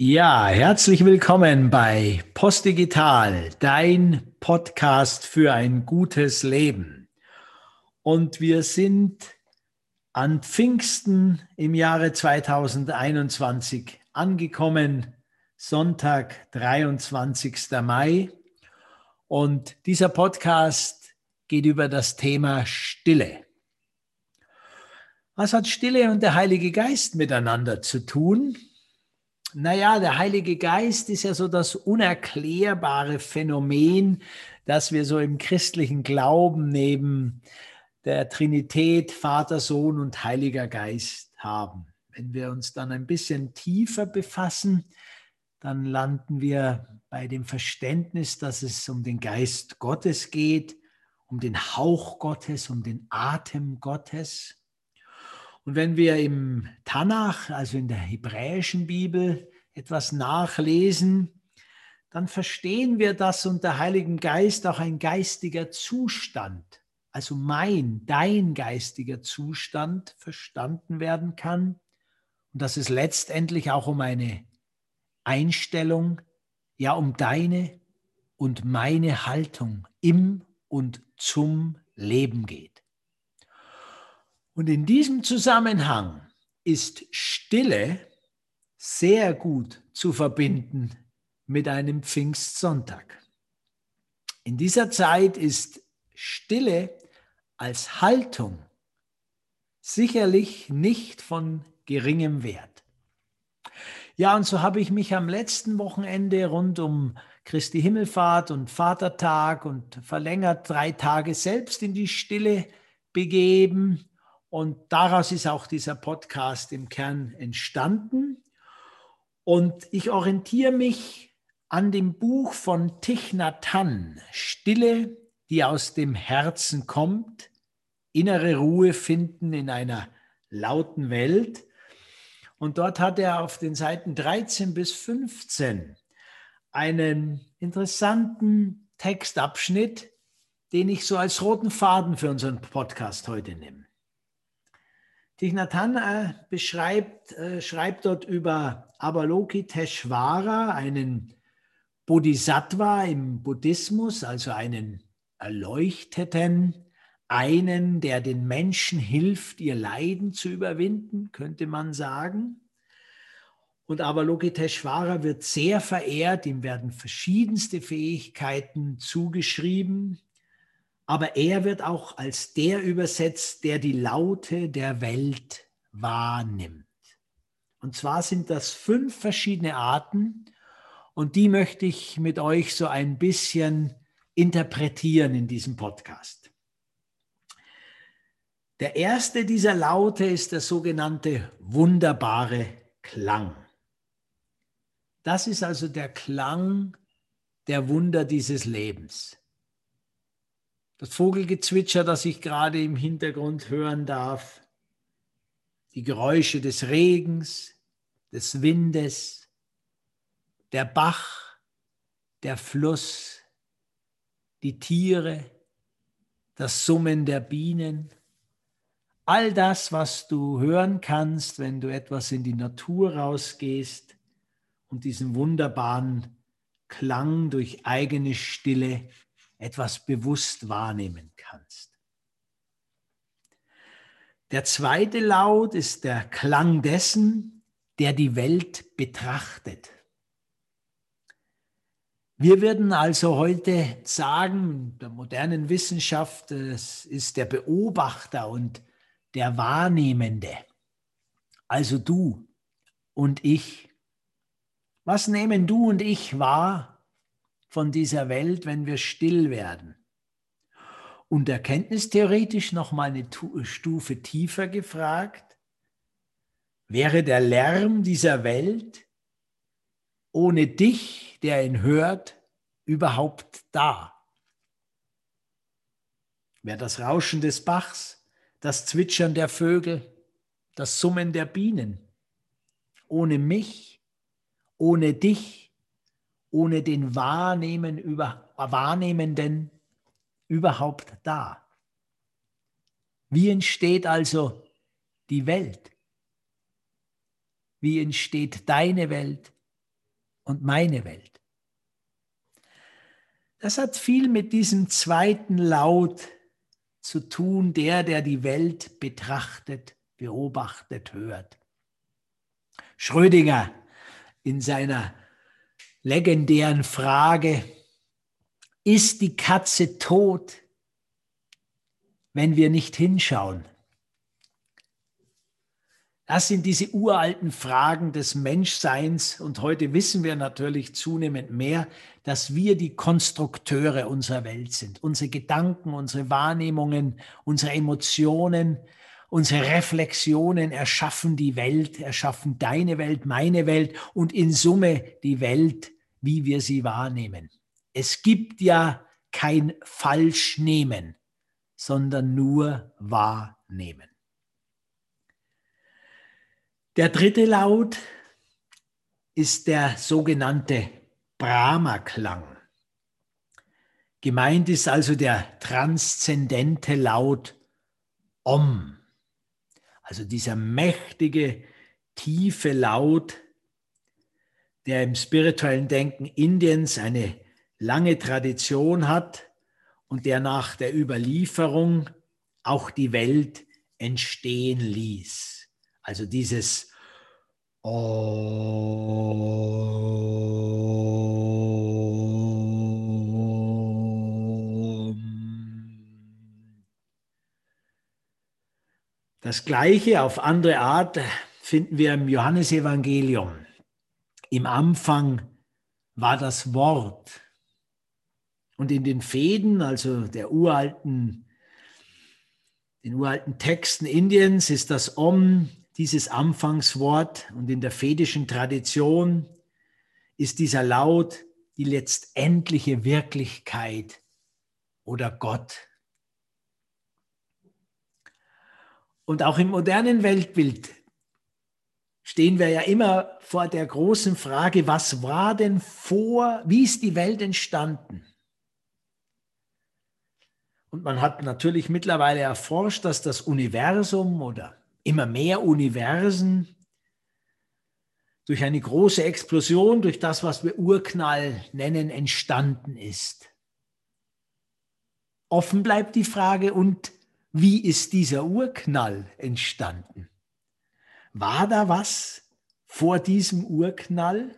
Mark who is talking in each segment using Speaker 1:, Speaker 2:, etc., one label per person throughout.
Speaker 1: Ja, herzlich willkommen bei Postdigital, dein Podcast für ein gutes Leben. Und wir sind an Pfingsten im Jahre 2021 angekommen, Sonntag, 23. Mai. Und dieser Podcast geht über das Thema Stille. Was hat Stille und der Heilige Geist miteinander zu tun? Naja, der Heilige Geist ist ja so das unerklärbare Phänomen, das wir so im christlichen Glauben neben der Trinität, Vater, Sohn und Heiliger Geist haben. Wenn wir uns dann ein bisschen tiefer befassen, dann landen wir bei dem Verständnis, dass es um den Geist Gottes geht, um den Hauch Gottes, um den Atem Gottes. Und wenn wir im Tanach, also in der hebräischen Bibel, etwas nachlesen, dann verstehen wir, dass unter Heiligen Geist auch ein geistiger Zustand, also mein, dein geistiger Zustand verstanden werden kann und dass es letztendlich auch um eine Einstellung, ja um deine und meine Haltung im und zum Leben geht. Und in diesem Zusammenhang ist Stille sehr gut zu verbinden mit einem Pfingstsonntag. In dieser Zeit ist Stille als Haltung sicherlich nicht von geringem Wert. Ja, und so habe ich mich am letzten Wochenende rund um Christi Himmelfahrt und Vatertag und verlängert drei Tage selbst in die Stille begeben und daraus ist auch dieser Podcast im Kern entstanden. Und ich orientiere mich an dem Buch von Thich Nhat Stille, die aus dem Herzen kommt, innere Ruhe finden in einer lauten Welt. Und dort hat er auf den Seiten 13 bis 15 einen interessanten Textabschnitt, den ich so als roten Faden für unseren Podcast heute nehme. Thich Nhat äh, beschreibt, äh, schreibt dort über Avalokiteshvara, einen Bodhisattva im Buddhismus, also einen Erleuchteten, einen, der den Menschen hilft, ihr Leiden zu überwinden, könnte man sagen. Und Avalokiteshvara wird sehr verehrt, ihm werden verschiedenste Fähigkeiten zugeschrieben. Aber er wird auch als der übersetzt, der die Laute der Welt wahrnimmt. Und zwar sind das fünf verschiedene Arten und die möchte ich mit euch so ein bisschen interpretieren in diesem Podcast. Der erste dieser Laute ist der sogenannte wunderbare Klang. Das ist also der Klang der Wunder dieses Lebens das Vogelgezwitscher, das ich gerade im Hintergrund hören darf, die Geräusche des Regens, des Windes, der Bach, der Fluss, die Tiere, das Summen der Bienen, all das, was du hören kannst, wenn du etwas in die Natur rausgehst und diesen wunderbaren Klang durch eigene Stille etwas bewusst wahrnehmen kannst. Der zweite Laut ist der Klang dessen, der die Welt betrachtet. Wir würden also heute sagen, der modernen Wissenschaft, es ist der Beobachter und der Wahrnehmende. Also du und ich. Was nehmen du und ich wahr? Von dieser Welt, wenn wir still werden. Und erkenntnistheoretisch noch mal eine Stufe tiefer gefragt, wäre der Lärm dieser Welt ohne dich, der ihn hört, überhaupt da? Wäre das Rauschen des Bachs, das Zwitschern der Vögel, das Summen der Bienen, ohne mich, ohne dich, ohne den Wahrnehmen über, Wahrnehmenden überhaupt da? Wie entsteht also die Welt? Wie entsteht deine Welt, und meine Welt. Das hat viel mit diesem zweiten Laut zu tun, der, der die Welt betrachtet, beobachtet, hört. Schrödinger in seiner legendären Frage, ist die Katze tot, wenn wir nicht hinschauen? Das sind diese uralten Fragen des Menschseins und heute wissen wir natürlich zunehmend mehr, dass wir die Konstrukteure unserer Welt sind. Unsere Gedanken, unsere Wahrnehmungen, unsere Emotionen, unsere Reflexionen erschaffen die Welt, erschaffen deine Welt, meine Welt und in Summe die Welt, wie wir sie wahrnehmen. Es gibt ja kein Falschnehmen, sondern nur Wahrnehmen. Der dritte Laut ist der sogenannte Brahma-Klang. Gemeint ist also der transzendente Laut Om, also dieser mächtige, tiefe Laut, der im spirituellen Denken Indiens eine lange Tradition hat und der nach der Überlieferung auch die Welt entstehen ließ. Also dieses Das gleiche auf andere Art finden wir im Johannesevangelium. Im Anfang war das Wort. Und in den Fäden, also der uralten, den uralten Texten Indiens, ist das Om dieses Anfangswort und in der vedischen Tradition ist dieser Laut die letztendliche Wirklichkeit oder Gott. Und auch im modernen Weltbild stehen wir ja immer vor der großen Frage, was war denn vor, wie ist die Welt entstanden? Und man hat natürlich mittlerweile erforscht, dass das Universum oder immer mehr Universen durch eine große Explosion, durch das, was wir Urknall nennen, entstanden ist. Offen bleibt die Frage, und wie ist dieser Urknall entstanden? War da was vor diesem Urknall?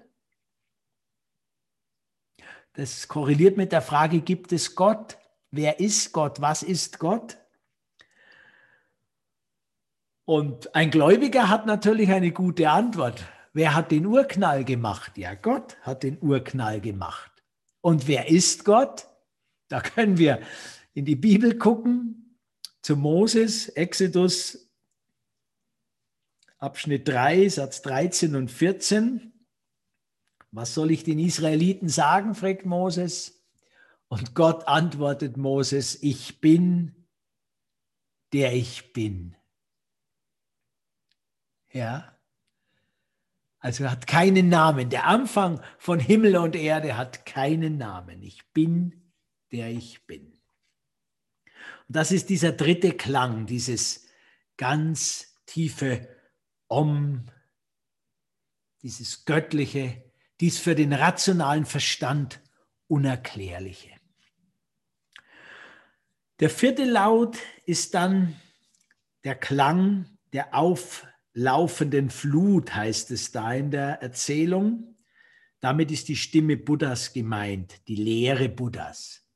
Speaker 1: Das korreliert mit der Frage, gibt es Gott? Wer ist Gott? Was ist Gott? Und ein Gläubiger hat natürlich eine gute Antwort. Wer hat den Urknall gemacht? Ja, Gott hat den Urknall gemacht. Und wer ist Gott? Da können wir in die Bibel gucken, zu Moses, Exodus, Abschnitt 3, Satz 13 und 14. Was soll ich den Israeliten sagen? fragt Moses. Und Gott antwortet Moses, ich bin, der ich bin. Ja. Also hat keinen Namen. Der Anfang von Himmel und Erde hat keinen Namen. Ich bin, der ich bin. Und das ist dieser dritte Klang, dieses ganz tiefe Om, dieses göttliche, dies für den rationalen Verstand unerklärliche. Der vierte Laut ist dann der Klang der Auf laufenden Flut, heißt es da in der Erzählung. Damit ist die Stimme Buddhas gemeint, die Lehre Buddhas.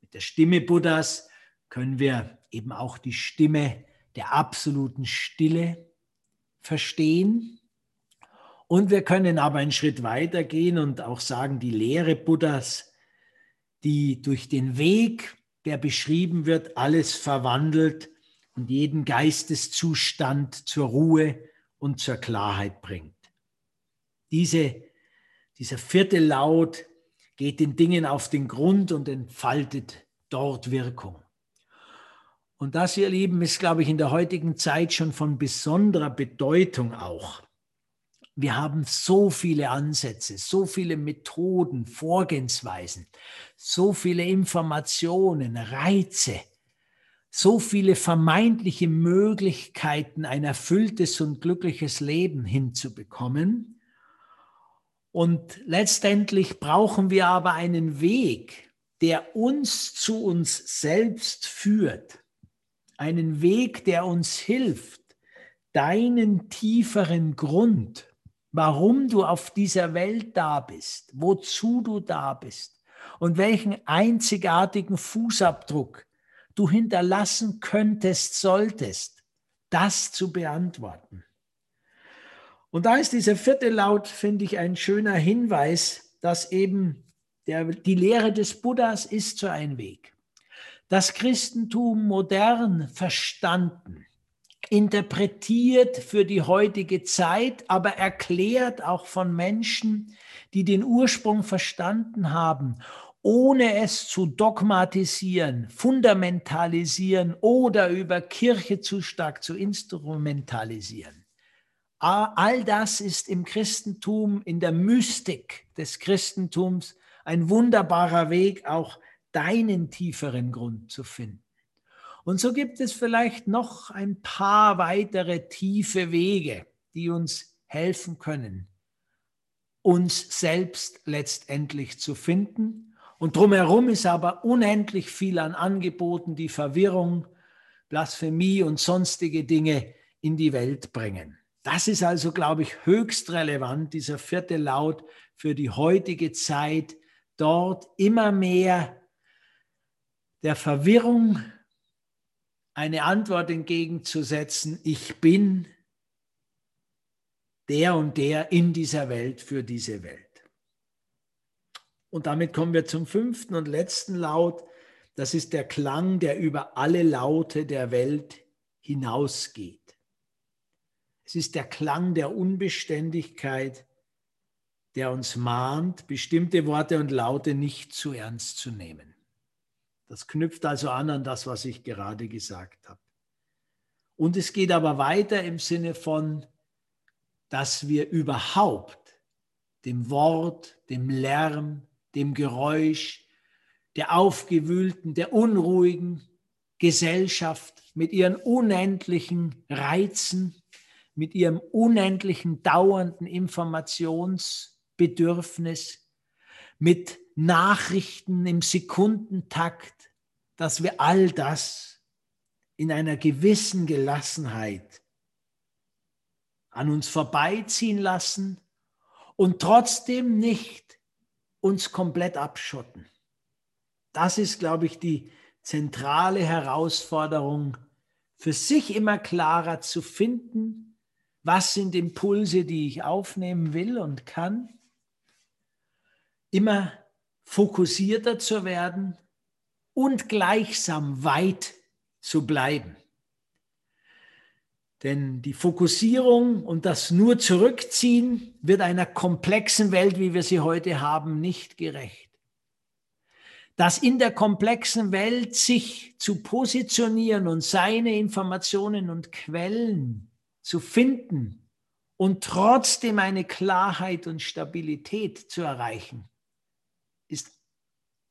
Speaker 1: Mit der Stimme Buddhas können wir eben auch die Stimme der absoluten Stille verstehen. Und wir können aber einen Schritt weiter gehen und auch sagen, die Lehre Buddhas, die durch den Weg, der beschrieben wird, alles verwandelt und jeden Geisteszustand zur Ruhe und zur Klarheit bringt. Diese, dieser vierte Laut geht den Dingen auf den Grund und entfaltet dort Wirkung. Und das, ihr Lieben, ist, glaube ich, in der heutigen Zeit schon von besonderer Bedeutung auch. Wir haben so viele Ansätze, so viele Methoden, Vorgehensweisen, so viele Informationen, Reize, so viele vermeintliche Möglichkeiten, ein erfülltes und glückliches Leben hinzubekommen. Und letztendlich brauchen wir aber einen Weg, der uns zu uns selbst führt. Einen Weg, der uns hilft, deinen tieferen Grund, warum du auf dieser Welt da bist, wozu du da bist und welchen einzigartigen Fußabdruck du hinterlassen könntest, solltest, das zu beantworten. Und da ist dieser vierte Laut, finde ich, ein schöner Hinweis, dass eben der, die Lehre des Buddhas ist so ein Weg. Das Christentum modern verstanden, interpretiert für die heutige Zeit, aber erklärt auch von Menschen, die den Ursprung verstanden haben, ohne es zu dogmatisieren, fundamentalisieren oder über Kirche zu stark zu instrumentalisieren. All das ist im Christentum, in der Mystik des Christentums ein wunderbarer Weg, auch deinen tieferen Grund zu finden. Und so gibt es vielleicht noch ein paar weitere tiefe Wege, die uns helfen können, uns selbst letztendlich zu finden. Und drumherum ist aber unendlich viel an Angeboten, die Verwirrung, Blasphemie und sonstige Dinge in die Welt bringen. Das ist also, glaube ich, höchst relevant, dieser vierte Laut für die heutige Zeit, dort immer mehr der Verwirrung eine Antwort entgegenzusetzen, ich bin der und der in dieser Welt für diese Welt. Und damit kommen wir zum fünften und letzten Laut. Das ist der Klang, der über alle Laute der Welt hinausgeht. Es ist der Klang der Unbeständigkeit, der uns mahnt, bestimmte Worte und Laute nicht zu ernst zu nehmen. Das knüpft also an an das, was ich gerade gesagt habe. Und es geht aber weiter im Sinne von, dass wir überhaupt dem Wort, dem Lärm, dem Geräusch, der aufgewühlten, der unruhigen Gesellschaft mit ihren unendlichen Reizen, mit ihrem unendlichen dauernden Informationsbedürfnis, mit Nachrichten im Sekundentakt, dass wir all das in einer gewissen Gelassenheit an uns vorbeiziehen lassen und trotzdem nicht uns komplett abschotten. Das ist, glaube ich, die zentrale Herausforderung, für sich immer klarer zu finden, was sind Impulse, die ich aufnehmen will und kann, immer fokussierter zu werden und gleichsam weit zu bleiben. Denn die Fokussierung und das nur Zurückziehen wird einer komplexen Welt, wie wir sie heute haben, nicht gerecht. Das in der komplexen Welt sich zu positionieren und seine Informationen und Quellen zu finden und trotzdem eine Klarheit und Stabilität zu erreichen,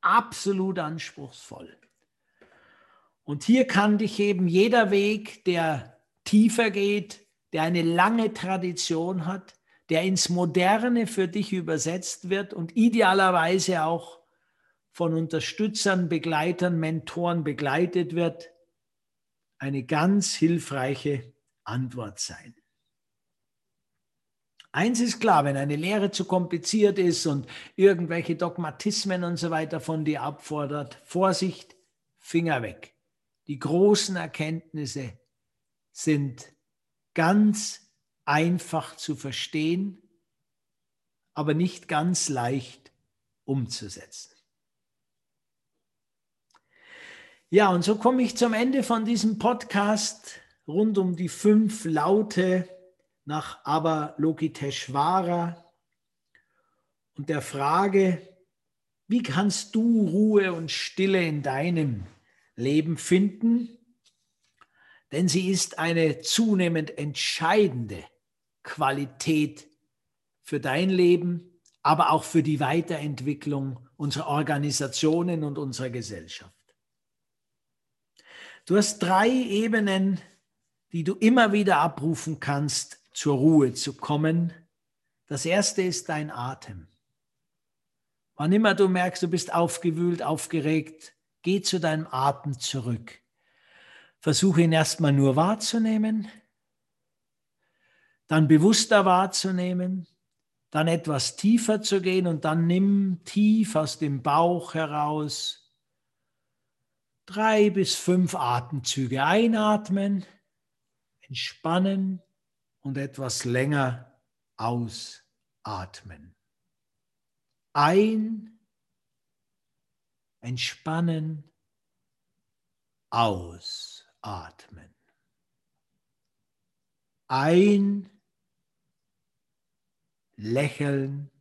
Speaker 1: absolut anspruchsvoll. Und hier kann dich eben jeder Weg, der tiefer geht, der eine lange Tradition hat, der ins Moderne für dich übersetzt wird und idealerweise auch von Unterstützern, Begleitern, Mentoren begleitet wird, eine ganz hilfreiche Antwort sein. Eins ist klar, wenn eine Lehre zu kompliziert ist und irgendwelche Dogmatismen und so weiter von dir abfordert, Vorsicht, Finger weg. Die großen Erkenntnisse sind ganz einfach zu verstehen, aber nicht ganz leicht umzusetzen. Ja, und so komme ich zum Ende von diesem Podcast rund um die fünf Laute nach Avalokiteshvara und der Frage, wie kannst du Ruhe und Stille in deinem Leben finden? Denn sie ist eine zunehmend entscheidende Qualität für dein Leben, aber auch für die Weiterentwicklung unserer Organisationen und unserer Gesellschaft. Du hast drei Ebenen die du immer wieder abrufen kannst, zur Ruhe zu kommen. Das erste ist dein Atem. Wann immer du merkst, du bist aufgewühlt, aufgeregt, geh zu deinem Atem zurück. Versuche ihn erstmal nur wahrzunehmen, dann bewusster wahrzunehmen, dann etwas tiefer zu gehen und dann nimm tief aus dem Bauch heraus drei bis fünf Atemzüge einatmen, entspannen und etwas länger ausatmen. Ein, entspannen, ausatmen. Ein, lächeln,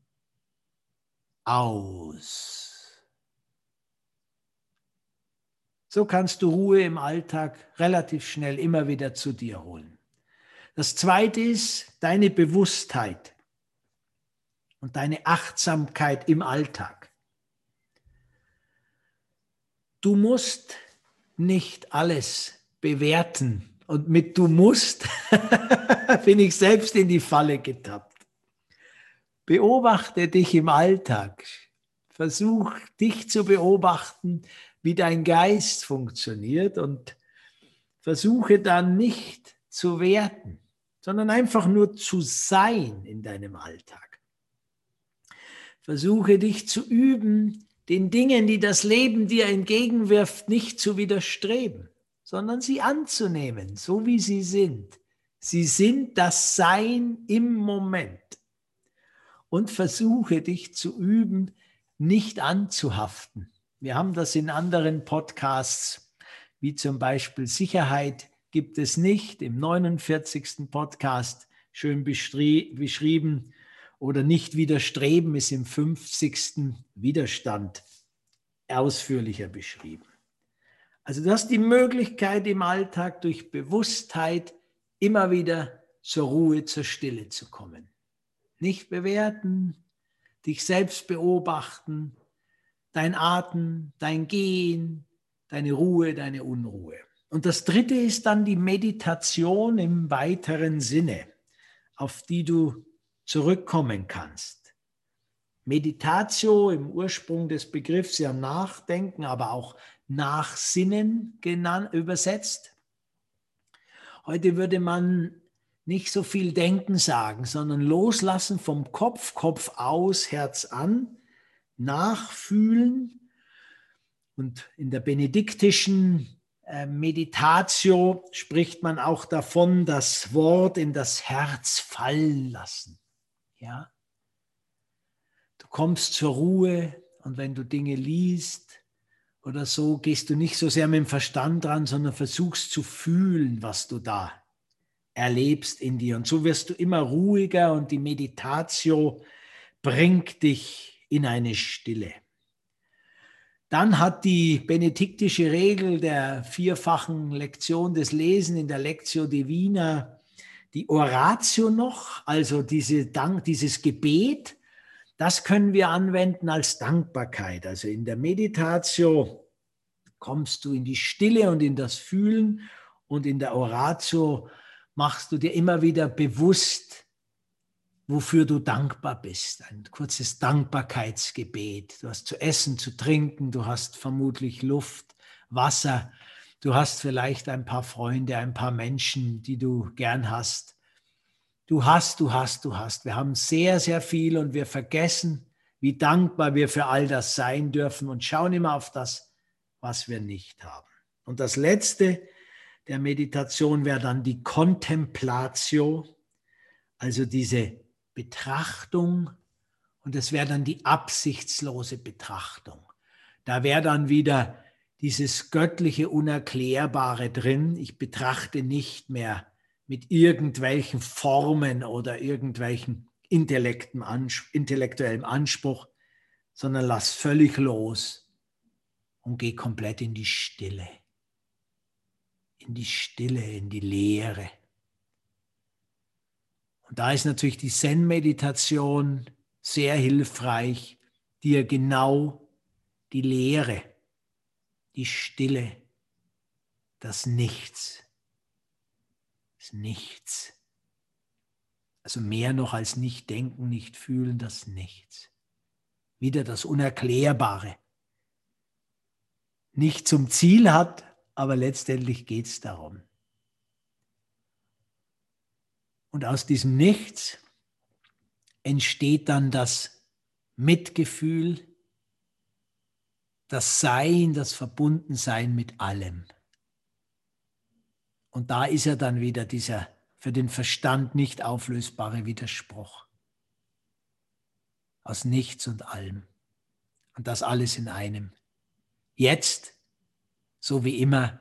Speaker 1: aus. So kannst du Ruhe im Alltag relativ schnell immer wieder zu dir holen. Das zweite ist deine Bewusstheit und deine Achtsamkeit im Alltag. Du musst nicht alles bewerten. Und mit du musst bin ich selbst in die Falle getappt. Beobachte dich im Alltag. Versuch dich zu beobachten, wie dein Geist funktioniert und versuche dann nicht zu werten, sondern einfach nur zu sein in deinem Alltag. Versuche dich zu üben, den Dingen, die das Leben dir entgegenwirft, nicht zu widerstreben, sondern sie anzunehmen, so wie sie sind. Sie sind das Sein im Moment. Und versuche dich zu üben, nicht anzuhaften. Wir haben das in anderen Podcasts, wie zum Beispiel Sicherheit gibt es nicht, im 49. Podcast schön beschrieben, oder nicht widerstreben ist im 50. Widerstand ausführlicher beschrieben. Also du hast die Möglichkeit im Alltag durch Bewusstheit immer wieder zur Ruhe, zur Stille zu kommen. Nicht bewerten, dich selbst beobachten, dein Atem, dein Gehen, deine Ruhe, deine Unruhe. Und das Dritte ist dann die Meditation im weiteren Sinne, auf die du zurückkommen kannst. Meditatio im Ursprung des Begriffs ja Nachdenken, aber auch Nachsinnen genannt, übersetzt. Heute würde man nicht so viel denken sagen, sondern loslassen vom Kopf, Kopf aus, Herz an, nachfühlen. Und in der benediktischen Meditatio spricht man auch davon, das Wort in das Herz fallen lassen. Ja? Du kommst zur Ruhe und wenn du Dinge liest oder so, gehst du nicht so sehr mit dem Verstand dran, sondern versuchst zu fühlen, was du da erlebst in dir. Und so wirst du immer ruhiger und die Meditatio bringt dich in eine Stille. Dann hat die benediktische Regel der vierfachen Lektion des Lesen in der Lectio Divina die Oratio noch, also diese Dank, dieses Gebet, das können wir anwenden als Dankbarkeit. Also in der Meditatio kommst du in die Stille und in das Fühlen und in der Oratio machst du dir immer wieder bewusst, wofür du dankbar bist. Ein kurzes Dankbarkeitsgebet. Du hast zu essen, zu trinken, du hast vermutlich Luft, Wasser Du hast vielleicht ein paar Freunde, ein paar Menschen, die du gern hast. Du hast, du hast, du hast. Wir haben sehr, sehr viel und wir vergessen, wie dankbar wir für all das sein dürfen und schauen immer auf das, was wir nicht haben. Und das Letzte der Meditation wäre dann die Contemplatio, also diese Betrachtung und es wäre dann die absichtslose Betrachtung. Da wäre dann wieder dieses göttliche Unerklärbare drin. Ich betrachte nicht mehr mit irgendwelchen Formen oder irgendwelchen intellektuellem Anspruch, sondern lass völlig los und geh komplett in die Stille. In die Stille, in die Leere. Und da ist natürlich die Zen-Meditation sehr hilfreich, dir genau die Leere die Stille, das Nichts, das Nichts, Also mehr noch als nicht denken, nicht fühlen, das Nichts. Wieder das Unerklärbare. Nicht zum Ziel hat, aber letztendlich geht es darum. Und aus diesem Nichts entsteht dann das Mitgefühl, das Sein, das Verbundensein mit allem. Und da ist ja dann wieder dieser für den Verstand nicht auflösbare Widerspruch. Aus nichts und allem. Und das alles in einem. Jetzt, so wie immer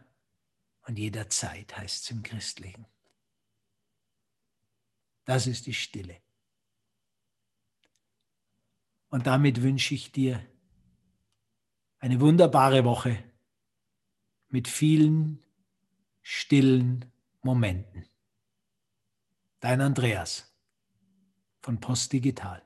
Speaker 1: und jederzeit, heißt es im Christlichen. Das ist die Stille. Und damit wünsche ich dir eine wunderbare Woche mit vielen stillen Momenten. Dein Andreas von Post Digital.